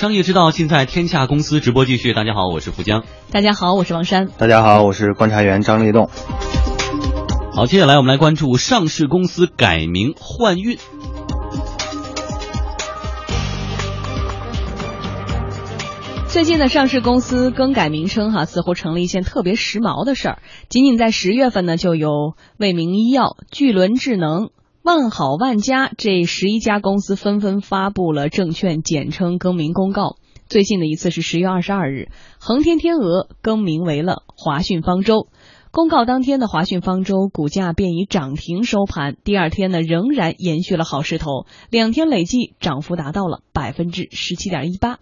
商业之道尽在天下公司直播继续。大家好，我是富江。大家好，我是王珊。大家好，我是观察员张立栋。好，接下来我们来关注上市公司改名换运。最近的上市公司更改名称，哈，似乎成了一件特别时髦的事儿。仅仅在十月份呢，就有卫明医药、巨轮智能、万好万家这十一家公司纷纷发布了证券简称更名公告。最近的一次是十月二十二日，恒天天鹅更名为了华讯方舟。公告当天的华讯方舟股价便以涨停收盘，第二天呢仍然延续了好势头，两天累计涨幅达到了百分之十七点一八。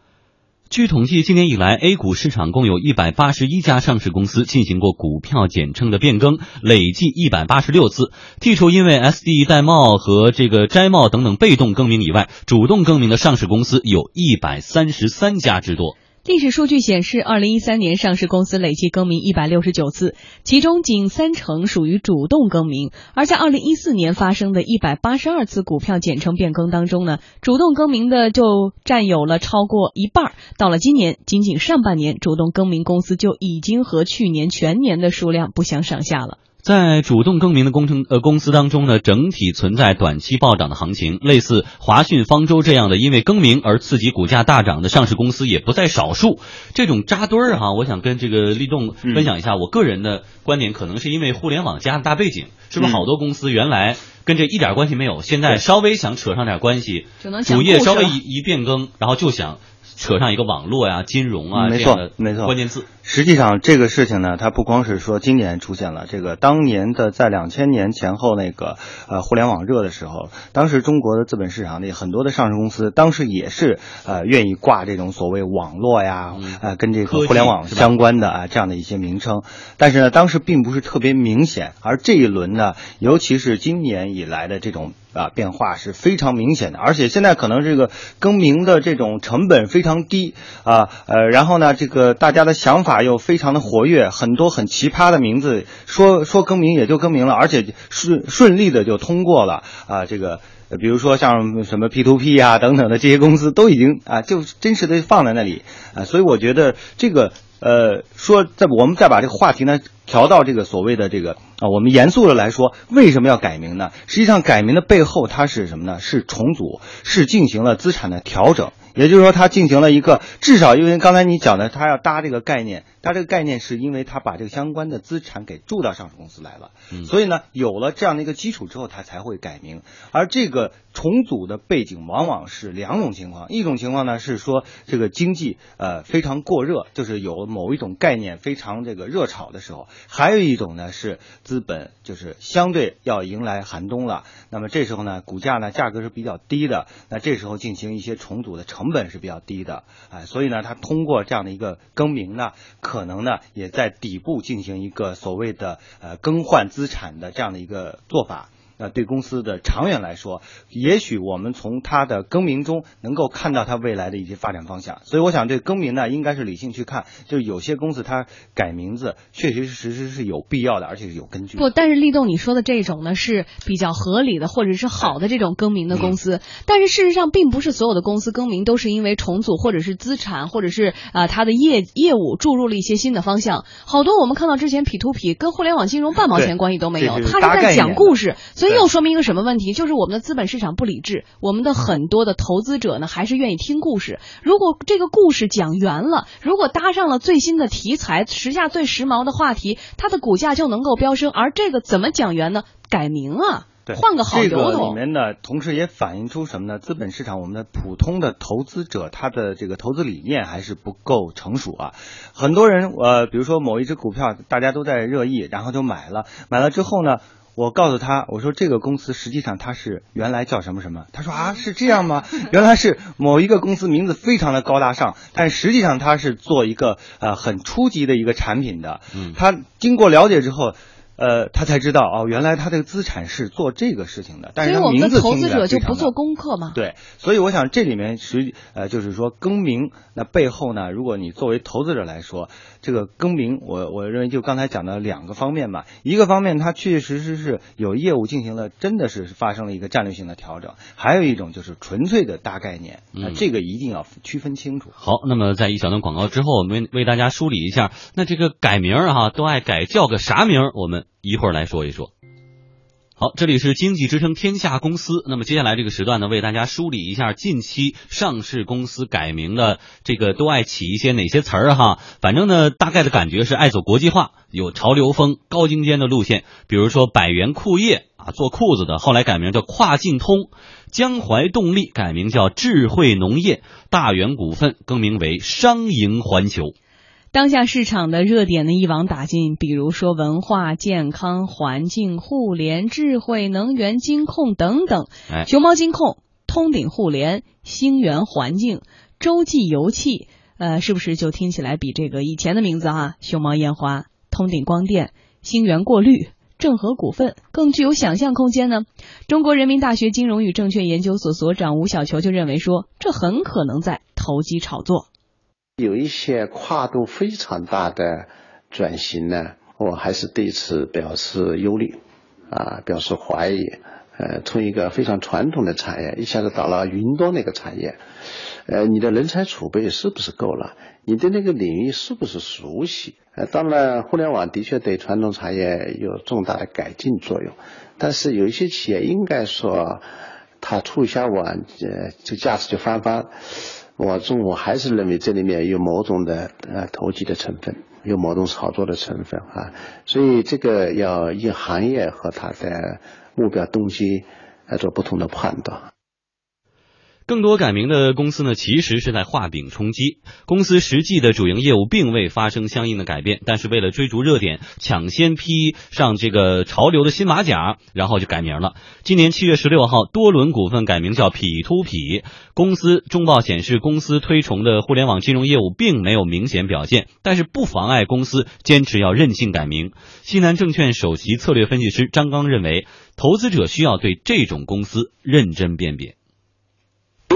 据统计，今年以来，A 股市场共有一百八十一家上市公司进行过股票简称的变更，累计一百八十六次。剔除因为 SD 戴帽和这个摘帽等等被动更名以外，主动更名的上市公司有一百三十三家之多。历史数据显示，二零一三年上市公司累计更名一百六十九次，其中仅三成属于主动更名。而在二零一四年发生的一百八十二次股票简称变更当中呢，主动更名的就占有了超过一半。到了今年，仅仅上半年，主动更名公司就已经和去年全年的数量不相上下了。在主动更名的工程呃公司当中呢，整体存在短期暴涨的行情。类似华讯方舟这样的因为更名而刺激股价大涨的上市公司也不在少数。这种扎堆儿哈，我想跟这个立栋分享一下我个人的观点，可能是因为互联网加的大背景，是不是好多公司原来跟这一点关系没有，现在稍微想扯上点关系，主业稍微一一变更，然后就想。扯上一个网络呀、金融啊这样的没错关键字。实际上，这个事情呢，它不光是说今年出现了，这个当年的在两千年前后那个呃互联网热的时候，当时中国的资本市场里很多的上市公司，当时也是呃愿意挂这种所谓网络呀，呃跟这个互联网相关的啊这样的一些名称，但是呢，当时并不是特别明显，而这一轮呢，尤其是今年以来的这种。啊，变化是非常明显的，而且现在可能这个更名的这种成本非常低啊，呃，然后呢，这个大家的想法又非常的活跃，很多很奇葩的名字，说说更名也就更名了，而且顺顺利的就通过了啊，这个比如说像什么 P to P 啊等等的这些公司都已经啊，就真实的放在那里啊，所以我觉得这个呃，说在我们再把这个话题呢。调到这个所谓的这个啊，我们严肃的来说，为什么要改名呢？实际上改名的背后，它是什么呢？是重组，是进行了资产的调整。也就是说，它进行了一个至少，因为刚才你讲的，它要搭这个概念，搭这个概念是因为它把这个相关的资产给注到上市公司来了。所以呢，有了这样的一个基础之后，它才会改名。而这个重组的背景往往是两种情况，一种情况呢是说这个经济呃非常过热，就是有某一种概念非常这个热炒的时候。还有一种呢是资本就是相对要迎来寒冬了，那么这时候呢股价呢价格是比较低的，那这时候进行一些重组的成成本是比较低的，哎，所以呢它通过这样的一个更名呢，可能呢也在底部进行一个所谓的呃更换资产的这样的一个做法。那对公司的长远来说，也许我们从它的更名中能够看到它未来的一些发展方向。所以我想，这更名呢，应该是理性去看。就是有些公司它改名字，确确实实是有必要的，而且是有根据。不，但是立栋你说的这种呢，是比较合理的，或者是好的这种更名的公司。但是事实上，并不是所有的公司更名都是因为重组，或者是资产，或者是啊它的业业务注入了一些新的方向。好多我们看到之前 P to P 跟互联网金融半毛钱关系都没有，它是在讲故事，所以。这又说明一个什么问题？就是我们的资本市场不理智，我们的很多的投资者呢，还是愿意听故事。如果这个故事讲圆了，如果搭上了最新的题材，时下最时髦的话题，它的股价就能够飙升。而这个怎么讲圆呢？改名啊，换个好由头。这个里面呢，同时也反映出什么呢？资本市场我们的普通的投资者，他的这个投资理念还是不够成熟啊。很多人呃，比如说某一只股票，大家都在热议，然后就买了，买了之后呢？我告诉他，我说这个公司实际上它是原来叫什么什么？他说啊，是这样吗？原来是某一个公司名字非常的高大上，但实际上它是做一个呃很初级的一个产品的。嗯，他经过了解之后，呃，他才知道哦，原来他这个资产是做这个事情的。但是所以我们名字的投资者就不做功课嘛？对，所以我想这里面实呃就是说更名，那背后呢，如果你作为投资者来说，这个更名，我我认为就刚才讲的两个方面吧，一个方面它确确实实是有业务进行了，真的是发生了一个战略性的调整，还有一种就是纯粹的大概念，那嗯这个一定要区分清楚。好，那么在一小段广告之后，我们为为大家梳理一下，那这个改名儿哈、都爱改叫个啥名儿？我们一会儿来说一说。好，这里是经济之声天下公司。那么接下来这个时段呢，为大家梳理一下近期上市公司改名的这个都爱起一些哪些词儿哈。反正呢，大概的感觉是爱走国际化，有潮流风、高精尖的路线。比如说百元裤业啊，做裤子的，后来改名叫跨境通；江淮动力改名叫智慧农业；大元股份更名为商营环球。当下市场的热点呢一网打尽，比如说文化、健康、环境、互联、智慧、能源、金控等等。哎熊猫金控、通鼎互联、星源环境、洲际油气，呃，是不是就听起来比这个以前的名字哈、熊猫烟花、通鼎光电、星源过滤。正和股份更具有想象空间呢。中国人民大学金融与证券研究所所长吴小球就认为说，这很可能在投机炒作。有一些跨度非常大的转型呢，我还是对此表示忧虑，啊，表示怀疑。呃，从一个非常传统的产业，一下子到了云端那个产业，呃，你的人才储备是不是够了？你对那个领域是不是熟悉？呃，当然，互联网的确对传统产业有重大的改进作用，但是有一些企业应该说，它出一下网，呃，这价值就翻番。我中我还是认为这里面有某种的呃投机的成分，有某种炒作的成分啊，所以这个要以行业和它的目标动机来做不同的判断。更多改名的公司呢，其实是在画饼充饥。公司实际的主营业务并未发生相应的改变，但是为了追逐热点，抢先披上这个潮流的新马甲，然后就改名了。今年七月十六号，多伦股份改名叫匹突匹。公司中报显示，公司推崇的互联网金融业务并没有明显表现，但是不妨碍公司坚持要任性改名。西南证券首席策略分析师张刚认为，投资者需要对这种公司认真辨别。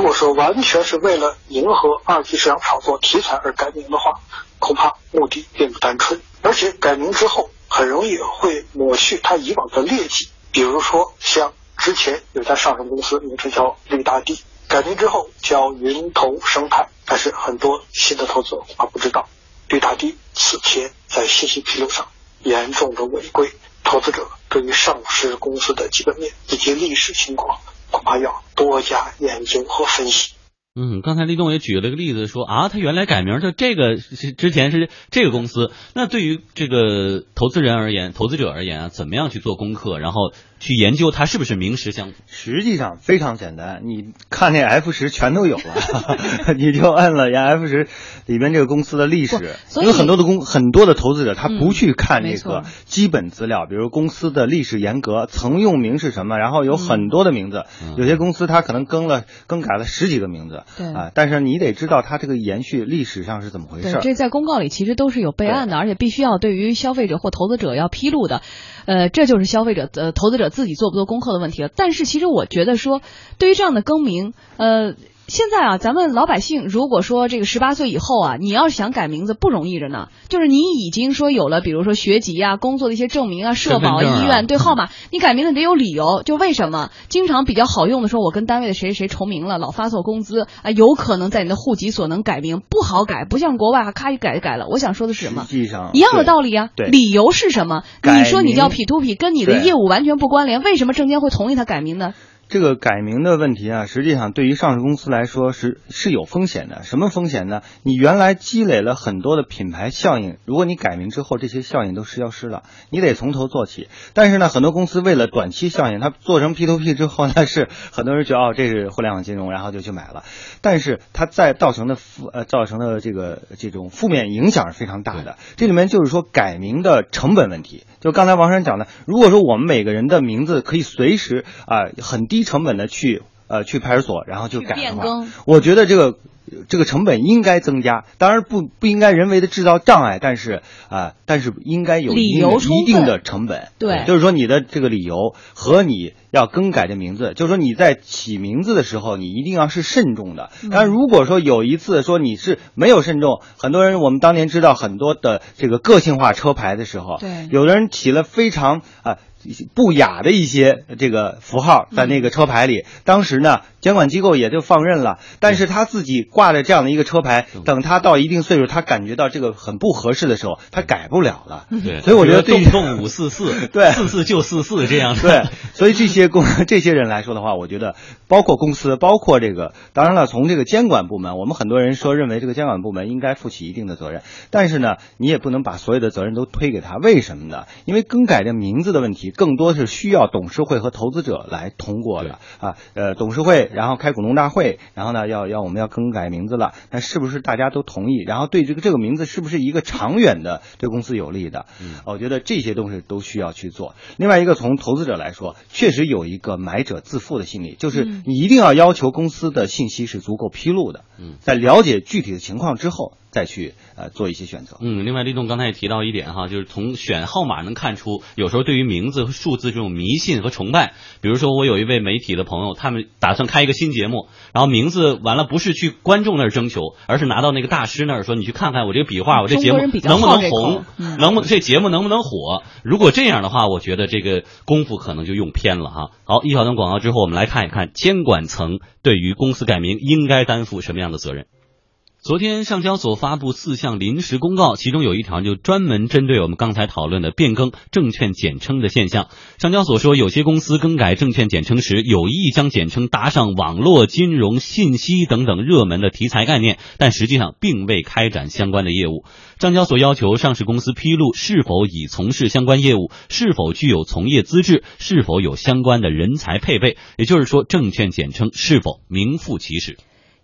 如果说完全是为了迎合二级市场炒作题材而改名的话，恐怕目的并不单纯，而且改名之后很容易会抹去它以往的劣迹。比如说，像之前有家上市公司名称叫绿大地，改名之后叫云投生态，但是很多新的投资者恐怕不知道，绿大地此前在信息披露上严重的违规，投资者对于上市公司的基本面以及历史情况。恐怕要多加研究和分析。嗯，刚才立栋也举了个例子说啊，他原来改名叫这个是之前是这个公司。那对于这个投资人而言，投资者而言啊，怎么样去做功课，然后去研究它是不是名实相符？实际上非常简单，你看那 F 十全都有了，你就按了人 F 十里边这个公司的历史。所以因为很多的公很多的投资者他不去看这个基本资料，比如公司的历史沿革、曾用名是什么，然后有很多的名字，嗯有些公司它可能更了更改了十几个名字。对啊，但是你得知道它这个延续历史上是怎么回事，。这在公告里其实都是有备案的，而且必须要对于消费者或投资者要披露的。呃，这就是消费者呃投资者自己做不做功课的问题了。但是其实我觉得说，对于这样的更名，呃。现在啊，咱们老百姓如果说这个十八岁以后啊，你要是想改名字不容易着呢。就是你已经说有了，比如说学籍啊、工作的一些证明啊、社保、啊医院对号码，你改名字得有理由。就为什么经常比较好用的说，我跟单位的谁谁谁重名了，老发错工资啊，有可能在你的户籍所能改名，不好改，不像国外啊，咔一改就改了。我想说的是什么？实际上一样的道理啊，对理由是什么？你说你叫 P to P，跟你的业务完全不关联，为什么证监会同意他改名呢？这个改名的问题啊，实际上对于上市公司来说是是有风险的。什么风险呢？你原来积累了很多的品牌效应，如果你改名之后，这些效应都消失了，你得从头做起。但是呢，很多公司为了短期效应，它做成 P to P 之后呢，是很多人觉得哦，这是互联网金融，然后就去买了。但是它在造成的负呃造成的这个这种负面影响是非常大的。这里面就是说改名的成本问题。就刚才王山讲的，如果说我们每个人的名字可以随时啊、很低成本的去呃去派出所，然后就改的话变更，我觉得这个这个成本应该增加，当然不不应该人为的制造障碍，但是啊、但是应该有一定一定的成本。对就是说你的这个理由和你要更改的名字，就是说你在起名字的时候，你一定要是慎重的。嗯但如果说有一次说你是没有慎重，很多人我们当年知道很多的这个个性化车牌的时候，对有的人起了非常啊。不雅的一些这个符号在那个车牌里，当时呢，监管机构也就放任了。但是他自己挂着这样的一个车牌，等他到一定岁数，他感觉到这个很不合适的时候，他改不了了。对，所以我觉得对动动五四四，对四四就四四这样。对，所以这些公 这些人来说的话，我觉得包括公司，包括这个，当然了，从这个监管部门，我们很多人说认为这个监管部门应该负起一定的责任，但是呢，你也不能把所有的责任都推给他。为什么呢？因为更改这名字的问题，更多是需要董事会和投资者来通过的啊。呃，董事会然后开股东大会，然后呢要要我们要更改名字了，那是不是大家都同意？然后对这个这个名字是不是一个长远的对公司有利的？嗯我觉得这些东西都需要去做。另外一个，从投资者来说，确实有一个买者自负的心理，就是嗯你一定要要求公司的信息是足够披露的。嗯，在了解具体的情况之后，再去呃做一些选择。嗯，另外，立栋刚才也提到一点哈，就是从选号码能看出，有时候对于名字和数字这种迷信和崇拜。比如说，我有一位媒体的朋友，他们打算开一个新节目，然后名字完了不是去观众那儿征求，而是拿到那个大师那儿说，你去看看我这个笔画，我这节目能不能红，嗯能不这节目能不能火？如果这样的话，我觉得这个功夫可能就用偏了哈。好，一小段广告之后，我们来看一看监管层对于公司改名应该担负什么样的责任。昨天，上交所发布四项临时公告，其中有一条就专门针对我们刚才讨论的变更证券简称的现象。上交所说，有些公司更改证券简称时，有意将简称搭上网络金融、信息等等热门的题材概念，但实际上并未开展相关的业务。上交所要求上市公司披露是否已从事相关业务，是否具有从业资质，是否有相关的人才配备，也就是说，证券简称是否名副其实。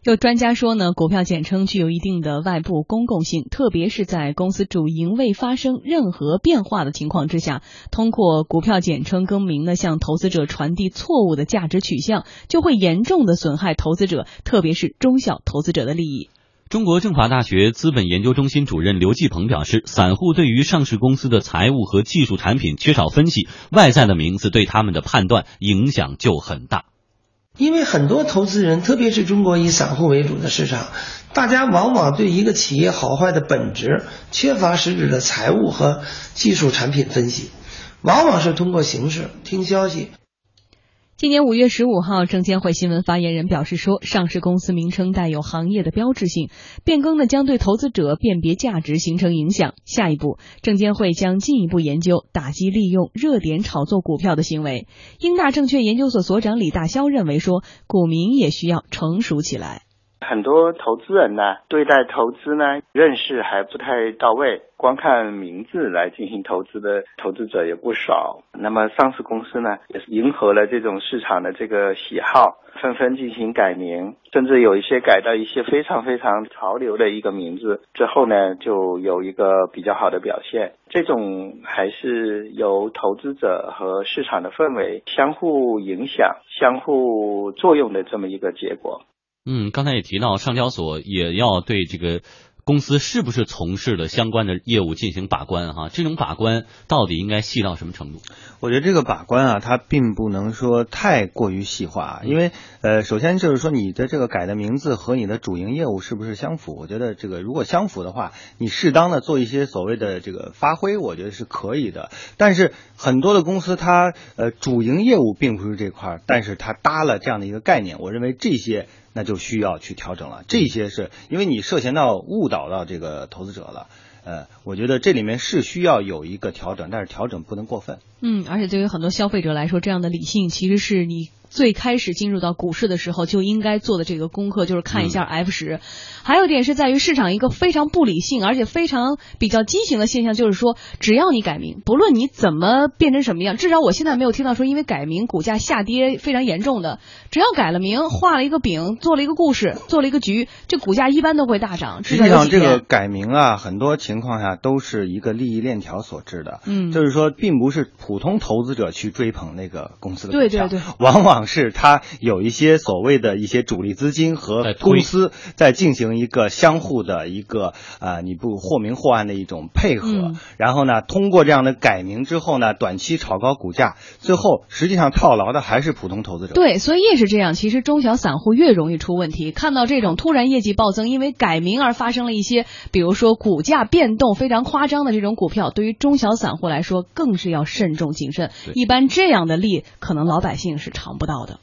有专家说呢，股票简称具有一定的外部公共性，特别是在公司主营未发生任何变化的情况之下，通过股票简称更名呢，向投资者传递错误的价值取向，就会严重的损害投资者，特别是中小投资者的利益。中国政法大学资本研究中心主任刘继鹏表示，散户对于上市公司的财务和技术产品缺少分析，外在的名字对他们的判断影响就很大。因为很多投资人，特别是中国以散户为主的市场，大家往往对一个企业好坏的本质缺乏实质的财务和技术产品分析，往往是通过形式听消息。今年五月十五号，证监会新闻发言人表示说，上市公司名称带有行业的标志性，变更呢将对投资者辨别价值形成影响。下一步，证监会将进一步研究打击利用热点炒作股票的行为。英大证券研究所所长李大霄认为说，股民也需要成熟起来。很多投资人呢，对待投资呢认识还不太到位，光看名字来进行投资的投资者也不少。那么上市公司呢，也是迎合了这种市场的这个喜好，纷纷进行改名，甚至有一些改到一些非常非常潮流的一个名字之后呢，就有一个比较好的表现。这种还是由投资者和市场的氛围相互影响、相互作用的这么一个结果。嗯，刚才也提到，上交所也要对这个公司是不是从事的相关的业务进行把关哈。这种把关到底应该细到什么程度？我觉得这个把关啊，它并不能说太过于细化，因为呃，首先就是说你的这个改的名字和你的主营业务是不是相符？我觉得这个如果相符的话，你适当的做一些所谓的这个发挥，我觉得是可以的。但是很多的公司它呃主营业务并不是这块儿，但是它搭了这样的一个概念，我认为这些。那就需要去调整了，这些是因为你涉嫌到误导到这个投资者了，呃，我觉得这里面是需要有一个调整，但是调整不能过分。嗯，而且对于很多消费者来说，这样的理性其实是你最开始进入到股市的时候就应该做的这个功课，就是看一下 F 十、嗯。还有一点是在于市场一个非常不理性而且非常比较畸形的现象，就是说只要你改名，不论你怎么变成什么样，至少我现在没有听到说因为改名股价下跌非常严重的，只要改了名，画了一个饼，做了一个故事，做了一个局，这股价一般都会大涨。实际上，这个改名啊，很多情况下都是一个利益链条所致的。嗯，就是说，并不是普通投资者去追捧那个公司的对对对，往往。往是它有一些所谓的一些主力资金和公司在进行一个相互的一个呃，你不或明或暗的一种配合。嗯然后呢，通过这样的改名之后呢，短期炒高股价，最后实际上套牢的还是普通投资者。对，所以越是这样，其实中小散户越容易出问题。看到这种突然业绩暴增，因为改名而发生了一些，比如说股价变动非常夸张的这种股票，对于中小散户来说更是要慎重谨慎。一般这样的利，可能老百姓是尝不到的。